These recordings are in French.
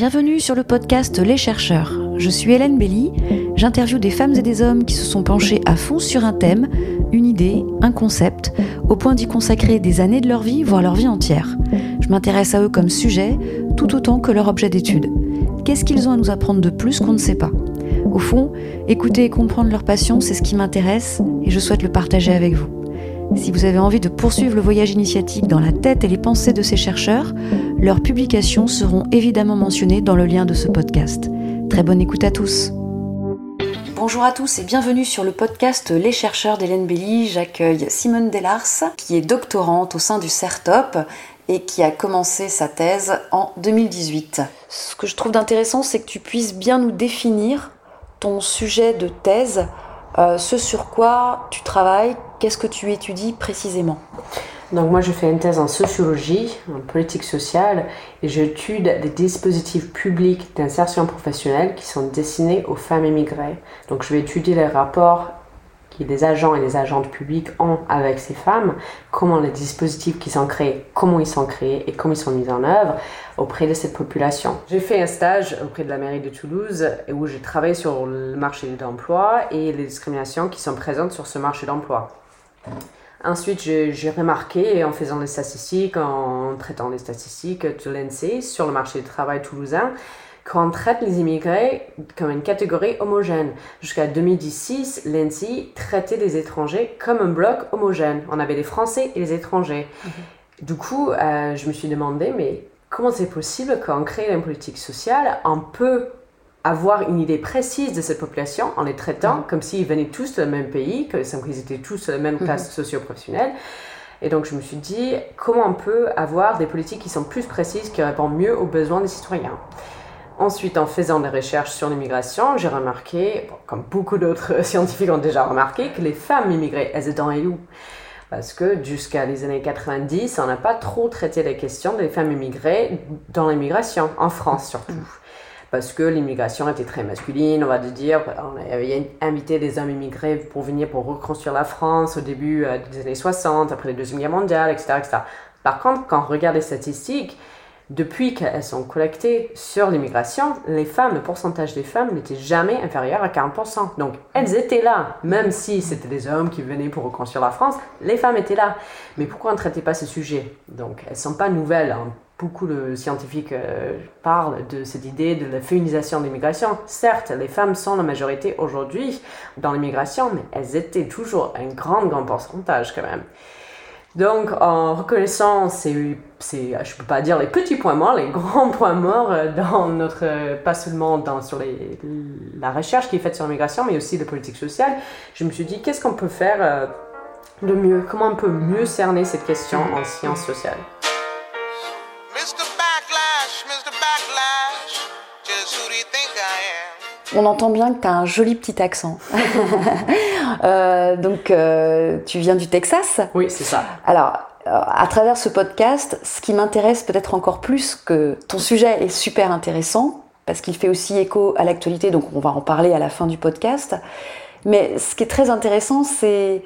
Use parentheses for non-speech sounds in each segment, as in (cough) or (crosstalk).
Bienvenue sur le podcast Les chercheurs. Je suis Hélène Belly. J'interviewe des femmes et des hommes qui se sont penchés à fond sur un thème, une idée, un concept, au point d'y consacrer des années de leur vie, voire leur vie entière. Je m'intéresse à eux comme sujet, tout autant que leur objet d'étude. Qu'est-ce qu'ils ont à nous apprendre de plus qu'on ne sait pas? Au fond, écouter et comprendre leur passion, c'est ce qui m'intéresse et je souhaite le partager avec vous. Si vous avez envie de poursuivre le voyage initiatique dans la tête et les pensées de ces chercheurs, leurs publications seront évidemment mentionnées dans le lien de ce podcast. Très bonne écoute à tous. Bonjour à tous et bienvenue sur le podcast Les chercheurs d'Hélène Belly. J'accueille Simone Delars, qui est doctorante au sein du CERTOP et qui a commencé sa thèse en 2018. Ce que je trouve d'intéressant, c'est que tu puisses bien nous définir ton sujet de thèse, euh, ce sur quoi tu travailles, Qu'est-ce que tu étudies précisément donc moi je fais une thèse en sociologie, en politique sociale, et j'étude des dispositifs publics d'insertion professionnelle qui sont destinés aux femmes immigrées. Donc je vais étudier les rapports que les agents et les agentes publics ont avec ces femmes, comment les dispositifs qui sont créés, comment ils sont créés et comment ils sont mis en œuvre auprès de cette population. J'ai fait un stage auprès de la mairie de Toulouse où j'ai travaillé sur le marché de l'emploi et les discriminations qui sont présentes sur ce marché d'emploi. Ensuite, j'ai remarqué, en faisant des statistiques, en traitant les statistiques de l'ENSEE sur le marché du travail toulousain, qu'on traite les immigrés comme une catégorie homogène. Jusqu'à 2016, l'ENSEE traitait les étrangers comme un bloc homogène. On avait les Français et les étrangers. Mhm. Du coup, euh, je me suis demandé, mais comment c'est possible qu'on crée une politique sociale, on peut avoir une idée précise de cette population en les traitant mhm. comme s'ils venaient tous du même pays, comme s'ils étaient tous de la même classe mhm. socio-professionnelle. Et donc je me suis dit, comment on peut avoir des politiques qui sont plus précises, qui répondent mieux aux besoins des citoyens? Ensuite, en faisant des recherches sur l'immigration, j'ai remarqué, comme beaucoup d'autres (laughs) scientifiques ont déjà remarqué, que les femmes immigrées, elles étaient où parce que jusqu'à les années 90, on n'a pas trop traité les questions des femmes immigrées dans l'immigration, en France surtout. Parce que l'immigration était très masculine, on va dire. On avait invité des hommes immigrés pour venir pour reconstruire la France au début euh, des années 60, après la Deuxième Guerre mondiale, etc., etc. Par contre, quand on regarde les statistiques, depuis qu'elles sont collectées sur l'immigration, les femmes, le pourcentage des femmes n'était jamais inférieur à 40%. Donc, elles étaient là, même si c'était des hommes qui venaient pour reconstruire la France, les femmes étaient là. Mais pourquoi on ne traitait pas ce sujet Donc, elles ne sont pas nouvelles. Hein beaucoup de scientifiques euh, parlent de cette idée de la féminisation de l'immigration. Certes, les femmes sont la majorité aujourd'hui dans l'immigration, mais elles étaient toujours un grand, grand pourcentage quand même. Donc, en reconnaissant ces, ces, je peux pas dire les petits points morts, les grands (laughs) points morts euh, dans notre, euh, pas seulement dans, sur les, la recherche qui est faite sur l'immigration, mais aussi la politique sociale, je me suis dit, qu'est-ce qu'on peut faire de mieux Comment on peut mieux cerner cette question en sciences sociales? On entend bien que tu as un joli petit accent. (laughs) Euh, donc, euh, tu viens du Texas Oui, c'est ça. Alors, euh, à travers ce podcast, ce qui m'intéresse peut-être encore plus que ton sujet est super intéressant, parce qu'il fait aussi écho à l'actualité, donc on va en parler à la fin du podcast. Mais ce qui est très intéressant, c'est,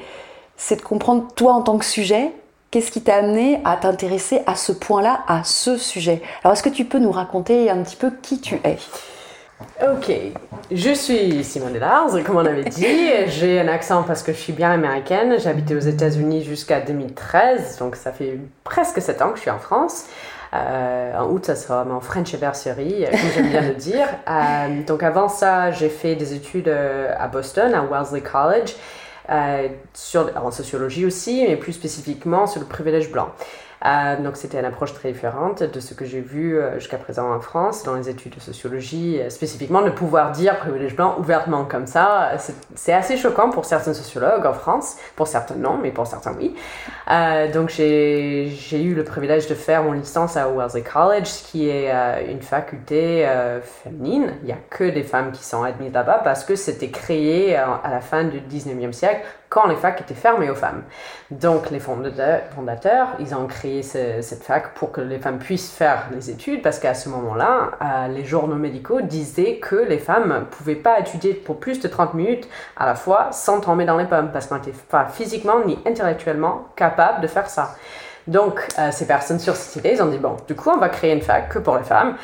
c'est de comprendre toi en tant que sujet, qu'est-ce qui t'a amené à t'intéresser à ce point-là, à ce sujet? Alors, est-ce que tu peux nous raconter un petit peu qui tu es? Ok, je suis Simone Lars, comme on avait dit. (laughs) J'ai un accent parce que je suis bien américaine. J'ai habité aux États-Unis jusqu'à 2013, donc ça fait presque 7 ans que je suis en France. Euh, en août, ça sera mon French anniversary, comme j'aime bien le dire. (laughs) Euh, donc avant ça, j'ai fait des études euh, à Boston, à Wellesley College, sur, en sociologie aussi, mais plus spécifiquement sur le privilège blanc. Euh, donc c'était une approche très différente de ce que j'ai vu euh, jusqu'à présent en France dans les études de sociologie, euh, spécifiquement de pouvoir dire privilège blanc ouvertement comme ça. C'est assez choquant pour certains sociologues en France, pour certains non, mais pour certains oui. donc j'ai eu le privilège de faire mon licence à Wellesley College, qui est une faculté féminine. Il n'y a que des femmes qui sont admises là-bas parce que c'était créé à la fin du 19e siècle quand les facs étaient fermées aux femmes. Donc les fondateurs, ils ont créé cette fac pour que les femmes puissent faire les études, parce qu'à ce moment-là, euh, les journaux médicaux disaient que les femmes ne pouvaient pas étudier pour plus de 30 minutes à la fois sans tomber dans les pommes, parce qu'on n'était pas physiquement ni intellectuellement capable de faire ça. Donc, euh, ces personnes sur cette idée, ils ont dit, bon, du coup, on va créer une fac que pour les femmes.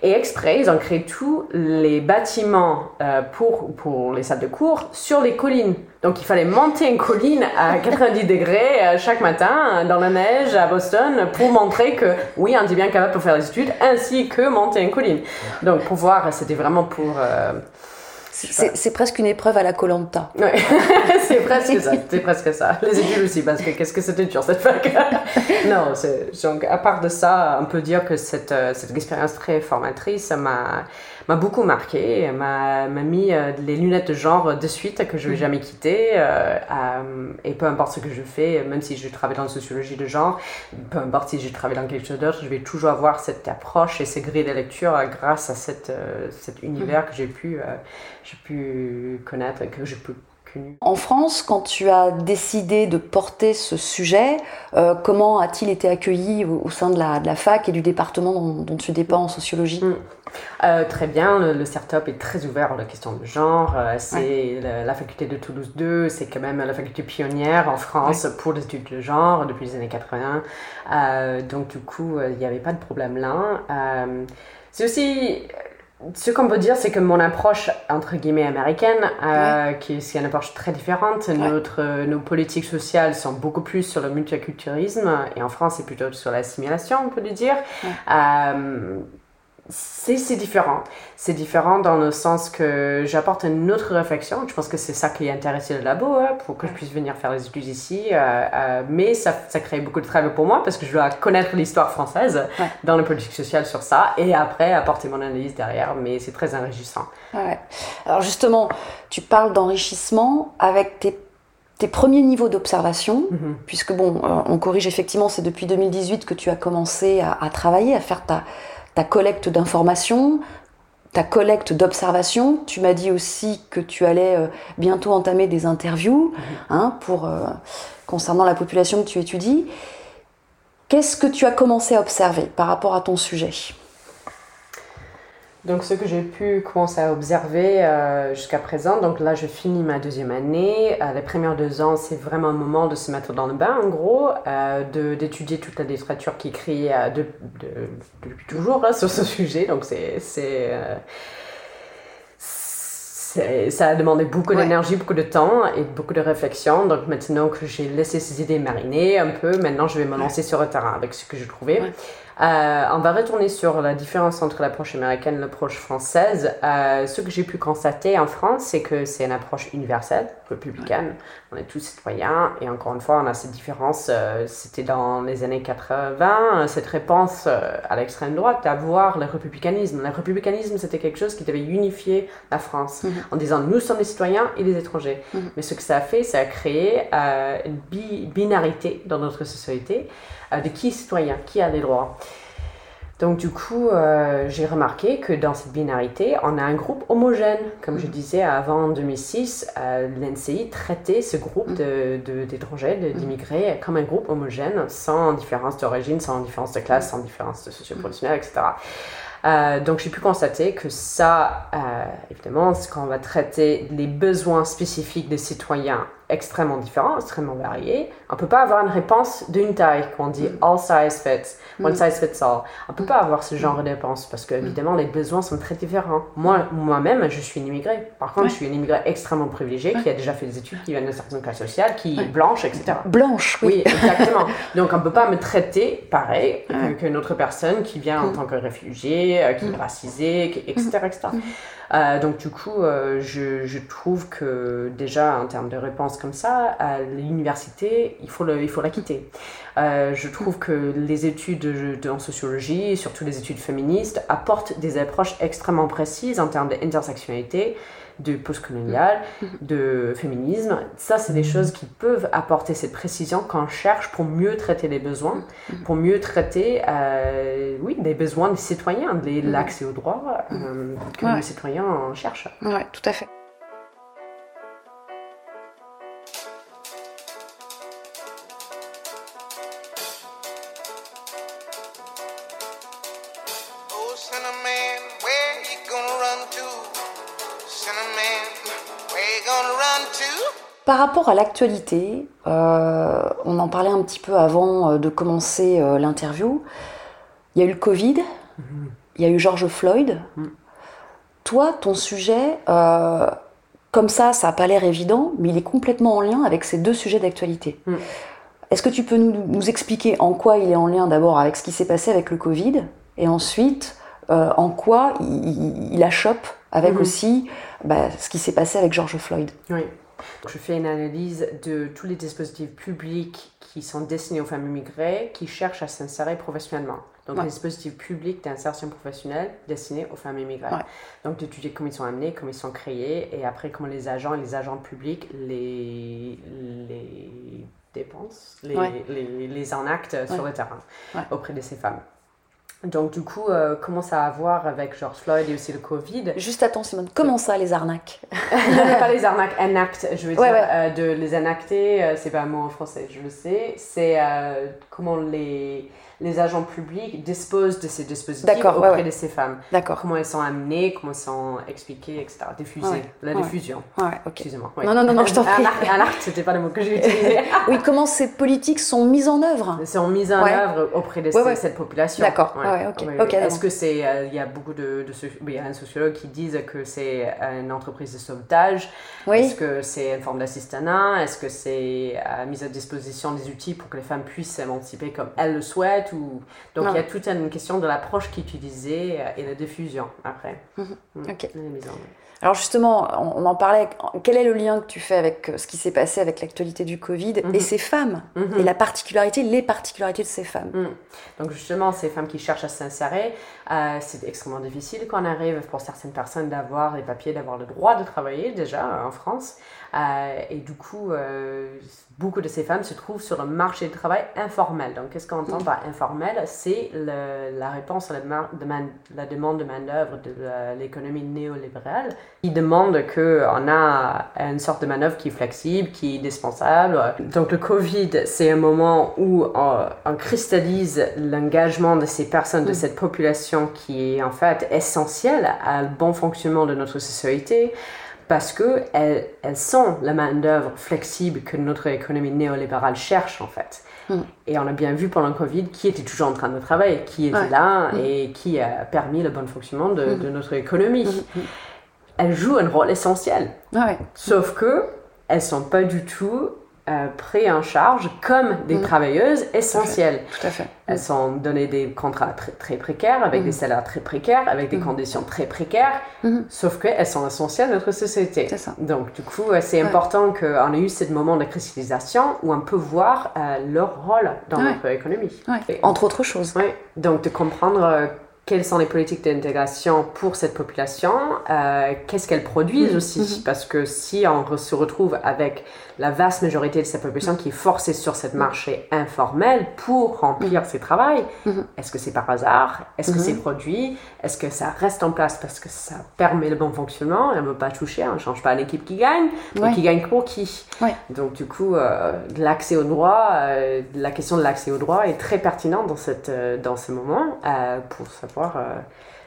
Et exprès, ils ont créé tous les bâtiments euh, pour, pour les salles de cours sur les collines. Donc, il fallait monter une colline à (laughs) 90 degrés euh, chaque matin dans la neige à Boston pour montrer que, oui, on est bien capable de faire des études, ainsi que monter une colline. Donc, pour voir, c'était vraiment pour... C'est presque une épreuve à la Colanta. Ouais, (laughs) c'est presque ça. (laughs) C'est presque ça. Les études aussi, parce que qu'est-ce que c'était dur cette fac? (laughs) non, donc à part de ça, on peut dire que cette, euh, cette expérience très formatrice m'a m'a beaucoup marqué, m'a mis euh, les lunettes de genre de suite que je ne vais mm. jamais quitter. Euh, et peu importe ce que je fais, même si je travaille dans la sociologie de genre, peu importe si je travaille dans quelque chose d'autre, je vais toujours avoir cette approche et ces grilles de lecture grâce à cette, cet univers mm. que j'ai pu, j'ai pu connaître que j'ai pu en France, quand tu as décidé de porter ce sujet, euh, comment a-t-il été accueilli au, sein de la, fac et du département dont, tu dépends en sociologie? Mm. euh, Très bien, le, le CERTOP est très ouvert à la question de genre. Euh, c'est la, faculté de Toulouse 2, c'est quand même la faculté pionnière en France pour les études de genre depuis les années 80. donc du coup, il n'y avait pas de problème là. c'est aussi ce qu'on peut dire, c'est que mon approche, entre guillemets, américaine, euh, qui est une approche très différente, Notre, euh, nos politiques sociales sont beaucoup plus sur le multiculturalisme, et en France, c'est plutôt sur l'assimilation, on peut le dire. Euh, c'est différent. C'est différent dans le sens que j'apporte une autre réflexion. Je pense que c'est ça qui a intéressé le labo, hein, pour que je puisse venir faire les études ici. Euh, euh, mais ça, ça, crée beaucoup de travail pour moi parce que je dois connaître l'histoire française dans la politique sociale sur ça et après apporter mon analyse derrière. Mais c'est très enrichissant. Ouais. Alors justement, tu parles d'enrichissement avec tes tes premiers niveaux d'observation, mm-hmm. puisque bon, euh, on corrige effectivement, c'est depuis 2018 que tu as commencé à, à travailler, à faire ta, ta collecte d'informations, ta collecte d'observations. Tu m'as dit aussi que tu allais euh, bientôt entamer des interviews mhm. hein, pour, euh, concernant la population que tu étudies. Qu'est-ce que tu as commencé à observer par rapport à ton sujet? Donc, ce que j'ai pu commencer à observer euh, jusqu'à présent, donc là, je finis ma deuxième année. Euh, les premières deux ans, c'est vraiment un moment de se mettre dans le bain, en gros, euh, d'étudier toute la littérature qui écrit de, depuis toujours hein, (laughs) sur ce sujet. Donc, c'est ça a demandé beaucoup d'énergie, beaucoup de temps et beaucoup de réflexion. Donc maintenant que j'ai laissé ces idées mariner un peu, maintenant je vais me lancer sur le terrain avec ce que j'ai trouvé. Euh, on va retourner sur la différence entre l'approche américaine et l'approche française. Euh, ce que j'ai pu constater en France, c'est que c'est une approche universelle, républicaine. On est tous citoyens et encore une fois, on a cette différence. Euh, c'était dans les années 80, cette réponse à l'extrême droite d'avoir le républicanisme. Le républicanisme, c'était quelque chose qui devait unifier la France mhm. en disant nous sommes les citoyens et les étrangers. Mhm. Mais ce que ça a fait, ça a créé une binarité dans notre société euh, de qui est citoyen, qui a des droits. Donc du coup, euh, j'ai remarqué que dans cette binarité, on a un groupe homogène. Comme je disais avant, en 2006, euh, l'NCI traitait ce groupe d'étrangers, de, d'immigrés, comme un groupe homogène, sans différence d'origine, sans différence de classe, sans différence de socio-professionnelle, etc. Euh, donc j'ai pu constater que ça, euh, évidemment, quand on va traiter les besoins spécifiques des citoyens extrêmement différents, extrêmement variés, on ne peut pas avoir une réponse d'une taille, qu'on dit mm. all size fits, one mm. size fits all. On ne peut pas avoir ce genre de réponse parce que, évidemment, les besoins sont très différents. Moi, moi-même, je suis une immigrée. Par contre, je suis une immigrée extrêmement privilégiée qui a déjà fait des études, qui vient d'une certaine classe sociale, qui est blanche, etc. Blanche, oui. Oui, exactement. donc, on ne peut pas me traiter pareil qu'une autre personne qui vient en mm. tant que réfugié, euh, qui est racisée, etc. etc. Euh, donc du coup, euh, je, trouve que déjà en termes de réponse comme ça, à l'université, il faut, il faut la quitter. Euh, je trouve que les études en sociologie, surtout les études féministes, apportent des approches extrêmement précises en termes d'intersectionnalité de postcolonial, de féminisme. Ça, c'est des choses qui peuvent apporter cette précision quand on cherche pour mieux traiter les besoins, pour mieux traiter, euh, oui, des besoins des citoyens, de l'accès aux droits euh, que les citoyens cherchent. Oui, tout à fait. Rapport à l'actualité, euh, on en parlait un petit peu avant euh, de commencer euh, l'interview. Il y a eu le Covid, il y a eu George Floyd. Toi, ton sujet, comme ça, ça n'a pas l'air évident, mais il est complètement en lien avec ces deux sujets d'actualité. Est-ce que tu peux nous, expliquer en quoi il est en lien d'abord avec ce qui s'est passé avec le Covid et ensuite en quoi il, il, achoppe avec mhm. aussi bah, ce qui s'est passé avec George Floyd? Oui. Je fais une analyse de tous les dispositifs publics qui sont destinés aux femmes immigrées qui cherchent à s'insérer professionnellement. Donc, les dispositifs publics d'insertion professionnelle destinés aux femmes immigrées. Donc, d'étudier comment ils sont amenés, comment ils sont créés, et après comment les agents et les agents publics les, les dépensent, les, les, les enactent sur le terrain auprès de ces femmes. Donc du coup, euh, comment ça a à voir avec George Floyd et aussi le Covid? Juste attends Simone, comment ça les arnaques? (laughs) Pas les arnaques, enact, je veux dire, euh, de les enacter, euh, c'est pas un mot en français, je le sais, c'est comment les les agents publics disposent de ces dispositifs auprès de ces femmes. D'accord. Comment elles sont amenées, comment elles sont expliquées, etc. Diffusées. La diffusion. Ouais, Excusez-moi. Non, non, non, non, je t'en prie. Un arc, c'était pas le mot que j'ai utilisé. (laughs) oui, comment ces politiques sont mises en œuvre? Sont mises en œuvre auprès de cette population. D'accord. Ok. Est-ce que c'est. Euh, il y a beaucoup de. de il y a un sociologue qui disent que c'est une entreprise de sauvetage. Oui. Est-ce que c'est une forme d'assistanat? Est-ce que c'est euh, mise à disposition des outils pour que les femmes puissent s'émanciper comme elles le souhaitent ou... Donc il y a toute une question de l'approche qu'utiliser euh, et la diffusion après. Mhm. Mm. Ok. Alors justement, on en parlait, quel est le lien que tu fais avec euh, ce qui s'est passé avec l'actualité du Covid et mhm. ces femmes mhm. Et la particularité, les particularités de ces femmes? Donc justement, ces femmes qui cherchent à s'insérer, euh, c'est extrêmement difficile quand on arrive pour certaines personnes d'avoir les papiers, d'avoir le droit de travailler déjà en France. et du coup, beaucoup de ces femmes se trouvent sur le marché du travail informel. Donc, qu'est-ce qu'on entend par informel? C'est la réponse à la, la demande de main-d'œuvre de l'économie néolibérale qui demande qu'on a une sorte de manœuvre qui est flexible, qui est indispensable. Donc, le Covid, c'est un moment où on, cristallise l'engagement de ces personnes, de mm. cette population qui est en fait essentielle à le bon fonctionnement de notre société parce qu'elles elles sont la main-d'œuvre flexible que notre économie néolibérale cherche en fait. Hmm. Et on a bien vu pendant le Covid qui était toujours en train de travailler, qui était là hmm. et qui a permis le bon fonctionnement de, notre économie. Elles jouent un rôle essentiel. Sauf que elles sont pas du tout euh, pris en charge comme des mm. travailleuses essentielles. Tout à fait. Elles sont données des contrats très, très précaires, avec des mm. salaires très précaires, avec des mm. conditions très précaires, sauf qu'elles sont essentielles à notre société. Ça. Donc, du coup, euh, c'est important qu'on ait eu ce moment de cristallisation où on peut voir euh, leur rôle dans notre économie. Entre autres choses. Donc, de comprendre quelles sont les politiques d'intégration pour cette population, euh, qu'est-ce qu'elles produisent aussi, parce que si on se retrouve avec la vaste majorité de cette population qui est forcée sur ce marché informel pour remplir ses travaux. Est-ce que c'est par hasard? Est-ce que c'est produit? Est-ce que ça reste en place parce que ça permet le bon fonctionnement? On ne veut pas toucher, on ne change pas l'équipe qui gagne, mais qui gagne pour qui? Donc du coup, euh, l'accès au droit, euh, la question de l'accès au droit est très pertinente dans, cette, dans ce moment pour savoir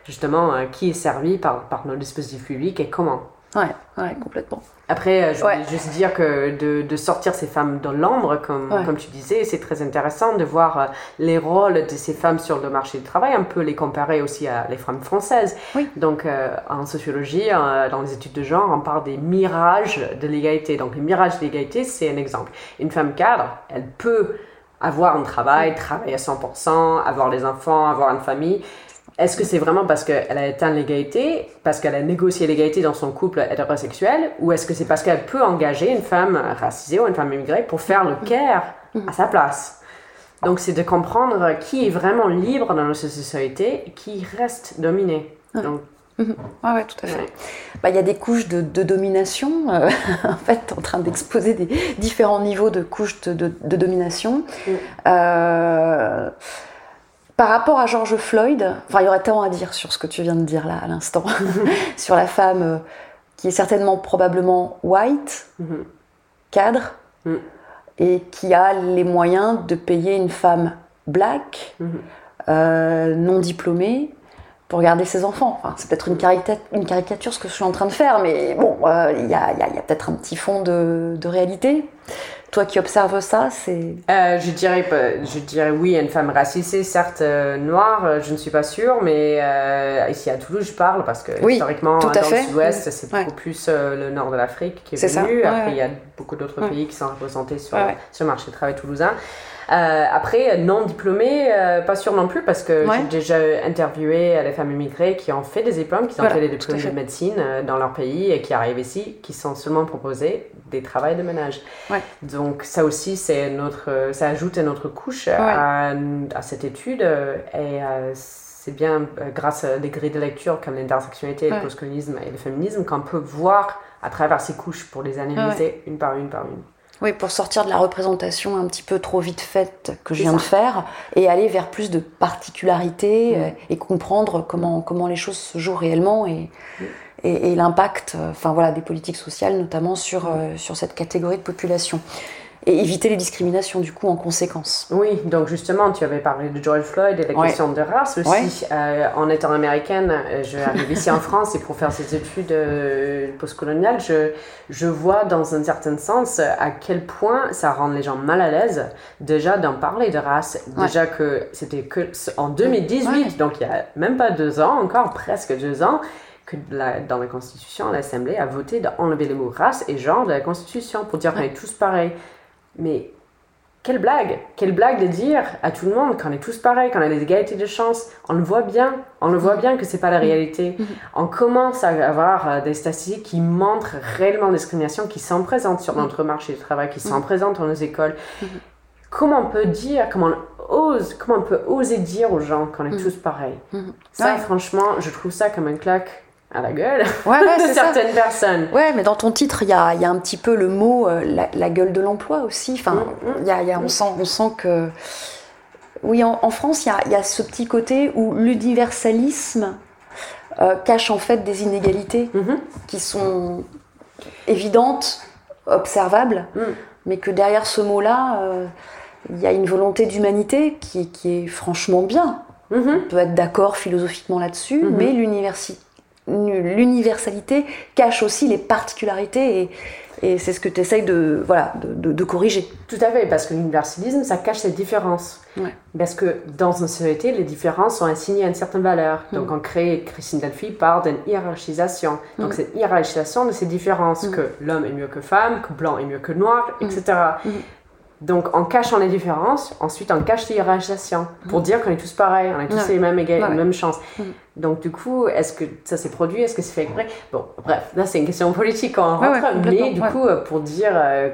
justement qui est servi par, par nos dispositifs publics et comment. Ouais, ouais, complètement. Après, euh, je voulais juste dire que de, de, sortir ces femmes dans l'ombre, comme, comme tu disais, c'est très intéressant de voir euh, les rôles de ces femmes sur le marché du travail, un peu les comparer aussi à les femmes françaises. Oui. Donc, euh, en sociologie, dans les études de genre, on parle des mirages de l'égalité. Donc, les mirages de l'égalité, c'est un exemple. Une femme cadre, elle peut avoir un travail, travailler à 100%, avoir des enfants, avoir une famille. Est-ce que c'est vraiment parce qu'elle a éteint l'égalité, parce qu'elle a négocié l'égalité dans son couple hétérosexuel, ou est-ce que c'est parce qu'elle peut engager une femme racisée ou une femme immigrée pour faire le care à sa place? Donc c'est de comprendre qui est vraiment libre dans notre société et qui reste dominé. Donc, Oui, ouais, tout à fait. Bah, il y a des couches de, domination, euh, (laughs) en fait, en train d'exposer des différents niveaux de couches de, domination. Euh, par rapport à George Floyd, enfin, il y aurait tellement à dire sur ce que tu viens de dire là à l'instant, (laughs) sur la femme euh, qui est certainement probablement white, mhm. cadre, mhm. et qui a les moyens de payer une femme black, mhm. euh, non diplômée, pour garder ses enfants. Enfin, c'est peut-être une caricature, une caricature ce que je suis en train de faire, mais bon, euh, il y a, a peut-être un petit fond de, de réalité. Toi qui observes ça, c'est. Euh, je, dirais, je dirais oui, une femme racisée, certes euh, noire, euh, je ne suis pas sûre, mais ici à Toulouse, je parle parce que historiquement, dans le sud-ouest, c'est beaucoup plus le nord de l'Afrique qui est, venu. Après, il y a beaucoup d'autres pays qui sont représentés sur, sur le marché du travail toulousain. Euh, après, non diplômée, euh, pas sûr non plus, parce que j'ai déjà interviewé les femmes immigrées qui ont fait des diplômes, qui ont fait des diplômes de médecine euh, dans leur pays et qui arrivent ici, qui sont seulement proposés des travails de ménage. Donc ça aussi, c'est notre, ça ajoute une autre couche à, cette étude et c'est bien grâce à des grilles de lecture comme l'intersectionnalité, le postcolonisme et le féminisme qu'on peut voir à travers ces couches pour les analyser une par une par une. Oui, pour sortir de la représentation un petit peu trop vite faite que je viens de faire et aller vers plus de particularité mm. euh, et comprendre comment, comment les choses se jouent réellement et, mm. et, l'impact enfin, voilà, des politiques sociales, notamment sur, mm. euh, sur cette catégorie de population et éviter les discriminations du coup en conséquence. Oui, donc justement, tu avais parlé de George Floyd et la question de race aussi. Euh, en étant américaine, euh, je arrive ici en (laughs) France et pour faire ces études euh, postcoloniales, je, je vois dans un certain sens à quel point ça rend les gens mal à l'aise déjà d'en parler de race. Déjà que c'était que en 2018, donc il y a même pas deux ans, encore presque deux ans, que dans la Constitution, l'Assemblée a voté d'enlever les mots race et genre de la Constitution pour dire qu'on est tous pareils. Mais quelle blague Quelle blague de dire à tout le monde qu'on est tous pareils, qu'on a des égalités de chance. On le voit bien, on le voit bien que c'est pas la réalité. Mm-hmm. On commence à avoir euh, des statistiques qui montrent réellement des discriminations qui sont présentes sur notre marché du travail, qui sont présentes dans nos écoles. Comment on peut dire, comment on ose, comment on peut oser dire aux gens qu'on est tous pareils? Ça, franchement, je trouve ça comme un claque à la gueule ouais, ouais, (laughs) de certaines personnes. Ouais, mais dans ton titre, il y a, y a, un petit peu le mot euh, la, gueule de l'emploi aussi. Enfin, mm, mm. y a, y a, on, sent, on sent que. Oui, en, France, il y a, ce petit côté où l'universalisme euh, cache en fait des inégalités mm-hmm. qui sont évidentes, observables, mm. mais que derrière ce mot-là, euh, il y a une volonté d'humanité qui, qui, est franchement bien. Mm-hmm. On peut être d'accord philosophiquement là-dessus, mm-hmm. mais l'université l'universalité cache aussi les particularités et, et c'est ce que tu essayes de, voilà, de, de, corriger. Tout à fait, parce que l'universalisme, ça cache les différences. Parce que dans une société, les différences sont assignées à une certaine valeur. Mm. Donc on crée, Christine Delphi parle d'une hiérarchisation. Donc mm. cette hiérarchisation de ces différences, mm. que l'homme est mieux que femme, que blanc est mieux que noir, etc. Donc, en cachant les différences, ensuite on cache hiérarchisation pour mm. dire qu'on est tous pareils, on a tous les mêmes, égales, les mêmes chances. Mm. Donc, du coup, est-ce que ça s'est produit? Est-ce que c'est fait exprès? Bon, bref, là c'est une question politique quand on rentre, mais du coup, euh, pour dire euh,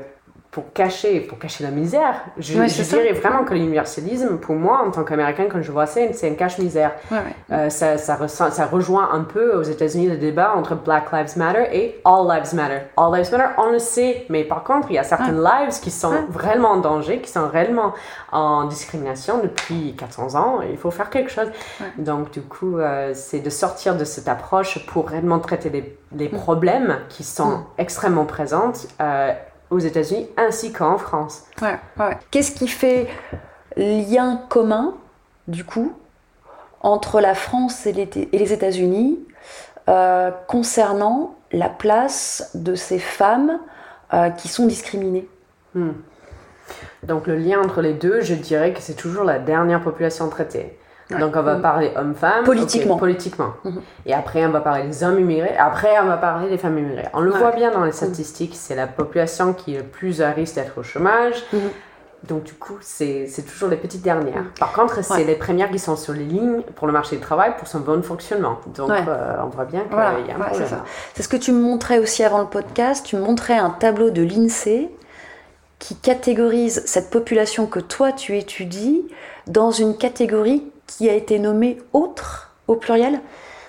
pour cacher, pour cacher la misère. Je, dirais vraiment que l'universalisme, pour moi, en tant qu'Américain, quand je vois ça, c'est un cache-misère. Euh, ça, ça, ça, rejoint un peu aux États-Unis le débat entre Black Lives Matter et All Lives Matter. All Lives Matter, on le sait, mais par contre, il y a certaines lives qui sont vraiment en danger, qui sont réellement en discrimination depuis 400 ans. Et il faut faire quelque chose. Donc, du coup, euh, c'est de sortir de cette approche pour réellement traiter les, les problèmes qui sont extrêmement présentes. Euh, aux États-Unis ainsi qu'en France. Ouais, ouais. Qu'est-ce qui fait lien commun, du coup, entre la France et les, États-Unis euh, concernant la place de ces femmes euh, qui sont discriminées? Hmm. Donc le lien entre les deux, je dirais que c'est toujours la dernière population traitée. Donc on va mm. parler hommes-femmes. Politiquement. politiquement. Mm-hmm. Et après on va parler des hommes immigrés. Après on va parler des femmes immigrées. On le voit bien dans les statistiques, c'est la population qui est le plus à risque d'être au chômage. Mm-hmm. Donc du coup, c'est toujours les petites dernières. Mm. Par contre, c'est les premières qui sont sur les lignes pour le marché du travail, pour son bon fonctionnement. Donc euh, on voit bien qu'il y a un problème. C'est ce que tu me montrais aussi avant le podcast. Tu me montrais un tableau de l'INSEE qui catégorise cette population que toi tu étudies dans une catégorie qui a été nommé autre au pluriel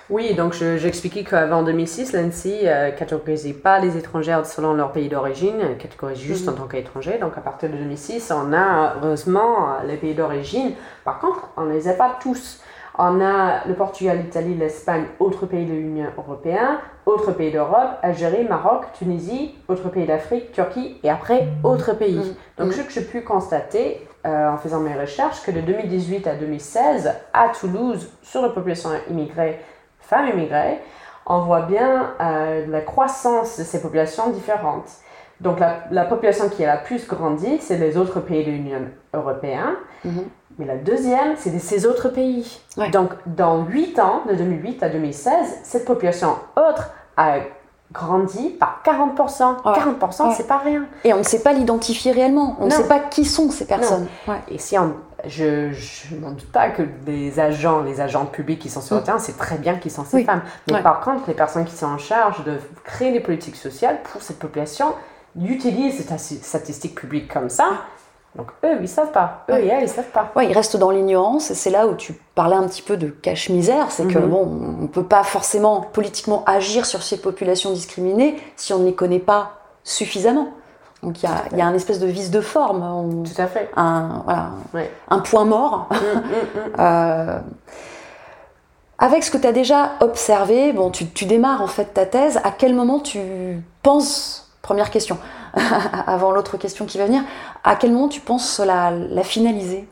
oui, donc j'expliquais qu'avant 2006, l'ANSI ne catégorisait pas les étrangères selon leur pays d'origine, elle catégorise juste mhm. en tant qu'étrangers. Donc à partir de 2006, on a heureusement les pays d'origine. Par contre, on ne les a pas tous. On a le Portugal, l'Italie, l'Espagne, autres pays de l'Union européenne, autres pays d'Europe, Algérie, Maroc, Tunisie, autres pays d'Afrique, Turquie et après autres pays. Mhm. Donc ce que j'ai pu constater, euh, en faisant mes recherches que de 2018 à 2016, à Toulouse, sur la population immigrée, femmes immigrées, on voit bien euh, la croissance de ces populations différentes. Donc la, population qui a la plus grandi, c'est les autres pays de l'Union européenne. Mhm. Mais la deuxième, c'est ces autres pays. Donc dans 8 ans, de 2008 à 2016, cette population autre a grandi par 40%. 40%, c'est pas rien. Et on ne sait pas l'identifier réellement. On ne sait pas qui sont ces personnes. Et si je ne m'en doute pas que les agents, les agents publics qui sont sur le mm. terrain, c'est très bien qu'ils sont ces femmes. Mais par contre, les personnes qui sont en charge de créer des politiques sociales pour cette population utilisent ces statistiques publiques comme ça donc eux, ils savent pas. Eux et elles, ils savent pas. Ouais, ils restent dans l'ignorance. Et c'est là où tu parlais un petit peu de cache-misère. C'est que mhm. bon, on peut pas forcément politiquement agir sur ces populations discriminées si on ne les connaît pas suffisamment. Donc il y a, y a, un espèce de vice de forme. Tout à fait. Un, voilà, un point mort. Mm, mm, mm. (laughs) euh, avec ce que tu as déjà observé, bon, tu, tu démarres en fait ta thèse. À quel moment tu penses, première question, (laughs) avant l'autre question qui va venir, à quel moment tu penses la, la finaliser?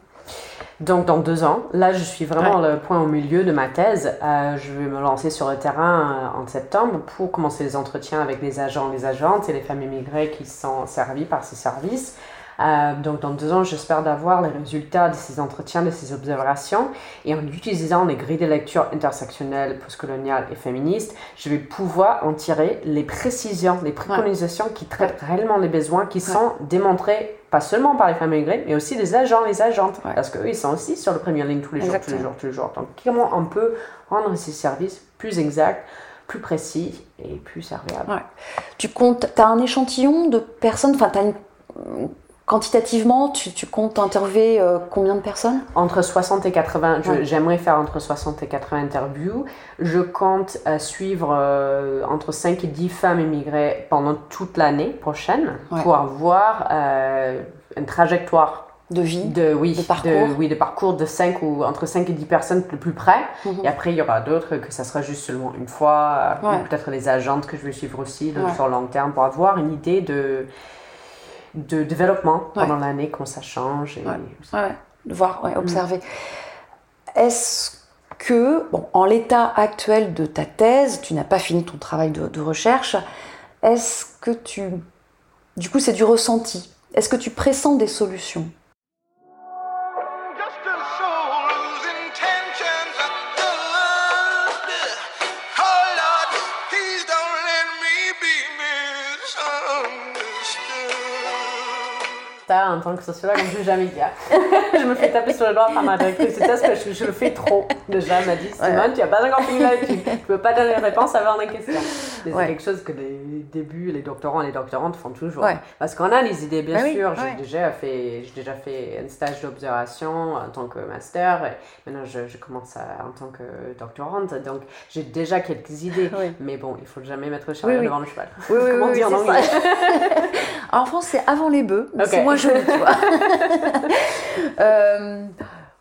Donc dans deux ans, là je suis vraiment le point au milieu de ma thèse. Euh, je vais me lancer sur le terrain euh, en septembre pour commencer les entretiens avec les agents, les agentes et les femmes immigrées qui sont servies par ces services. Euh, donc dans deux ans, j'espère d'avoir les résultats de ces entretiens, de ces observations. Et en utilisant les grilles de lecture intersectionnelles, postcoloniales et féministes, je vais pouvoir en tirer les précisions, les préconisations qui traitent réellement les besoins qui sont démontrés pas seulement par les femmes immigrées, mais aussi les agents, les agentes, parce qu'eux, ils sont aussi sur la première ligne tous les jours, tous les jours, tous les jours. Donc, comment on peut rendre ces services plus exacts, plus précis et plus serviables? Tu comptes, tu as un échantillon de personnes, enfin, tu as une Quantitativement, tu, comptes interviewer euh, combien de personnes? Entre 60 et 80. J'aimerais faire entre 60 et 80 interviews. Je compte euh, suivre euh, entre 5 et 10 femmes immigrées pendant toute l'année prochaine pour avoir une trajectoire de vie, de, oui, de parcours. oui, de parcours de 5 ou entre 5 et 10 personnes le plus près. Mhm. Et après, il y aura d'autres que ça sera juste seulement une fois, ou peut-être les agentes que je vais suivre aussi sur long terme pour avoir une idée de de développement pendant l'année, comment ça change. Et... Ouais. voir, mm. observer. Est-ce que, bon, en l'état actuel de ta thèse, tu n'as pas fini ton travail de, de recherche, est-ce que tu... Du coup, c'est du ressenti. Est-ce que tu pressens des solutions? En tant que sociologue, je ne jamais dire. (laughs) je me fais taper sur le doigt par ma directrice parce que je, le fais trop. Déjà, elle m'a dit Simone, tu n'as pas encore fini là, tu ne peux pas donner réponse avant les questions. C'est quelque chose que les débuts, les doctorants et les doctorantes font toujours. Parce qu'on a les idées, bien bah sûr. j'ai déjà, fait, déjà fait un stage d'observation en tant que master. Et maintenant, je, commence en tant que doctorante. Donc, j'ai déjà quelques idées. (laughs) Mais bon, il faut jamais mettre le cheval devant le cheval. (laughs) Comment dire en anglais (laughs) En France, c'est avant les bœufs. C'est moi je tu vois. Euh,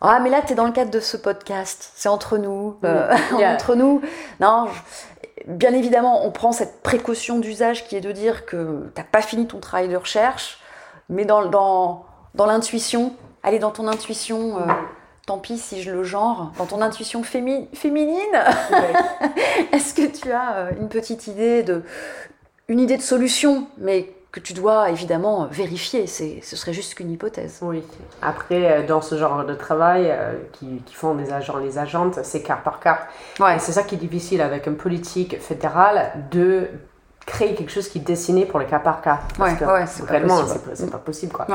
ah, mais là, tu es dans le cadre de ce podcast. C'est entre nous. Euh, entre nous. Non, bien évidemment, on prend cette précaution d'usage qui est de dire que tu n'as pas fini ton travail de recherche, mais dans, dans, dans l'intuition, allez dans ton intuition. Euh, tant pis si je le genre, dans ton intuition féminine, (laughs) est-ce que tu as une petite idée de, une idée de solution, mais que tu dois évidemment vérifier. C'est, ce serait juste qu'une hypothèse. Oui. Après, euh, dans ce genre de travail euh, qui, qui, font les agents, les agentes, c'est cas par cas. Ouais. c'est ça qui est difficile avec une politique fédérale de créer quelque chose qui est dessiné pour le cas par cas. Parce ouais, que ouais, c'est réellement, c'est, pas possible. Quoi.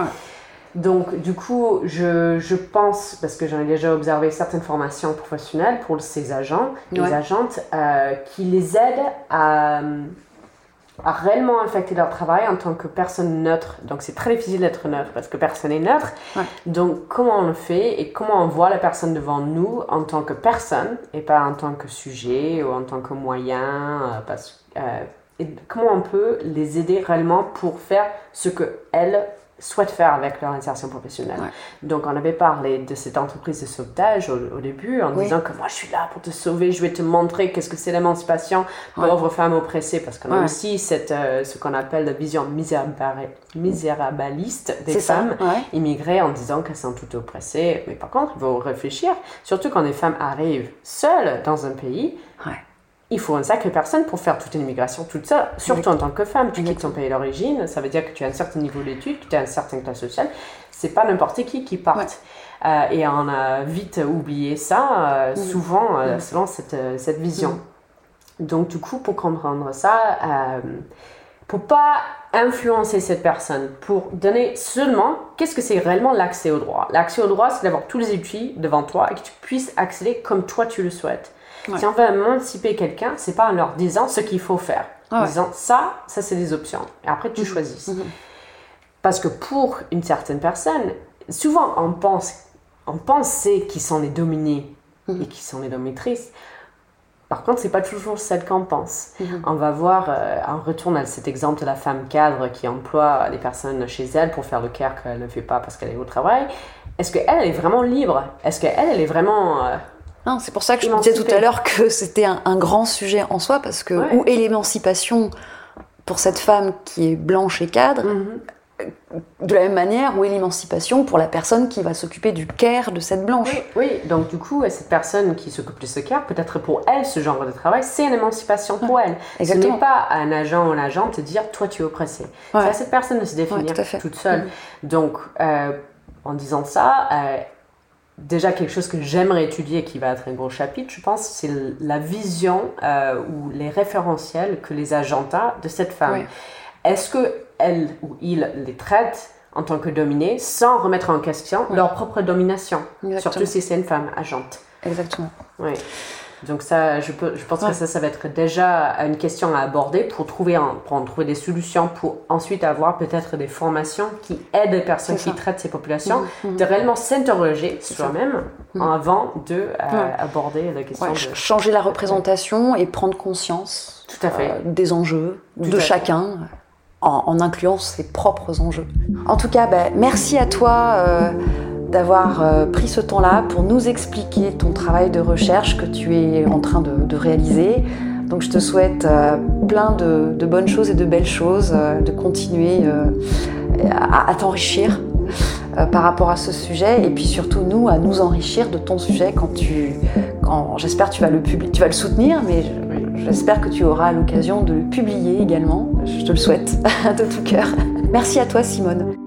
Donc, du coup, je, je, pense, parce que j'en ai déjà observé certaines formations professionnelles pour ces agents, les agentes, euh, qui les aident à à réellement affecter leur travail en tant que personne neutre. Donc c'est très difficile d'être neutre parce que personne n'est neutre. Donc comment on le fait et comment on voit la personne devant nous en tant que personne et pas en tant que sujet ou en tant que moyen. Euh, parce, euh, et comment on peut les aider réellement pour faire ce que elles souhaitent faire avec leur insertion professionnelle. Donc on avait parlé de cette entreprise de sauvetage au, début en disant que moi je suis là pour te sauver, je vais te montrer qu'est-ce que c'est l'émancipation, pauvre femme oppressée, parce qu'on a aussi cette, euh, ce qu'on appelle la vision misérabiliste des femmes immigrées en disant qu'elles sont toutes oppressées. Mais par contre, il faut réfléchir, surtout quand les femmes arrivent seules dans un pays il faut une sacrée personne pour faire toute une immigration toute seule, surtout en tant que femme. Tu quittes ton pays d'origine, ça veut dire que tu as un certain niveau d'études, que tu as un certain classe sociale. C'est pas n'importe qui qui part. Euh, et on a vite oublié ça, euh, souvent, euh, selon cette, cette vision. Donc, du coup, pour comprendre ça, pour pas influencer cette personne, pour donner seulement qu'est-ce que c'est réellement l'accès au droit. L'accès au droit, c'est d'avoir tous les outils devant toi et que tu puisses accéder comme toi tu le souhaites. Si on veut émanciper quelqu'un, c'est pas en leur disant ce qu'il faut faire. En disant ça, ça c'est des options. Et après, tu mhm. choisis. Mhm. Parce que pour une certaine personne, souvent on pense, on pense qu'ils sont les dominés mhm. et qui sont les dominatrices. Par contre, c'est pas toujours celle qu'on pense. On va voir, euh, on retourne à cet exemple de la femme cadre qui emploie des personnes chez elle pour faire le care qu'elle ne fait pas parce qu'elle est au travail. Est-ce qu'elle elle est vraiment libre? Est-ce qu'elle elle est vraiment euh, c'est pour ça que je disais tout à l'heure que (laughs) c'était un, grand sujet en soi, parce que où est l'émancipation pour cette femme qui est blanche et cadre mhm. De la même manière, où est l'émancipation pour la personne qui va s'occuper du care de cette blanche? Oui, donc du coup, cette personne qui s'occupe de ce care, peut-être pour elle, ce genre de travail, c'est une émancipation pour elle. Exactement. Ce n'est pas un agent ou un agent te dire, toi tu es oppressé. C'est à cette personne de se définir toute seule. Mhm. Donc, euh, en disant ça, euh, déjà quelque chose que j'aimerais étudier qui va être un gros chapitre, je pense, c'est la vision euh, ou les référentiels que les agents ont de cette femme. Est-ce que elle ou il les traite en tant que dominée sans remettre en question leur propre domination, surtout si c'est une femme agente. Exactement. Oui. Donc ça, je, peux, je pense que ça, ça va être déjà une question à aborder pour trouver, pour en trouver des solutions, pour ensuite avoir peut-être des formations qui aident les personnes qui traitent ces populations mhm, mhm. de réellement s'interroger soi-même avant de euh, aborder la question de... Changer la représentation et prendre conscience Tout à fait. Euh, des enjeux de chacun. En, incluant ses propres enjeux. En tout cas, ben, merci à toi euh, d'avoir euh, pris ce temps-là pour nous expliquer ton travail de recherche que tu es en train de, réaliser. Donc je te souhaite euh, plein de, bonnes choses et de belles choses, euh, de continuer à, t'enrichir par rapport à ce sujet. Et puis surtout nous à nous enrichir de ton sujet quand tu quand j'espère tu vas le publier tu vas le soutenir mais j'espère que tu auras l'occasion de le publier également. Je te le souhaite (laughs) de tout cœur. Merci à toi Simone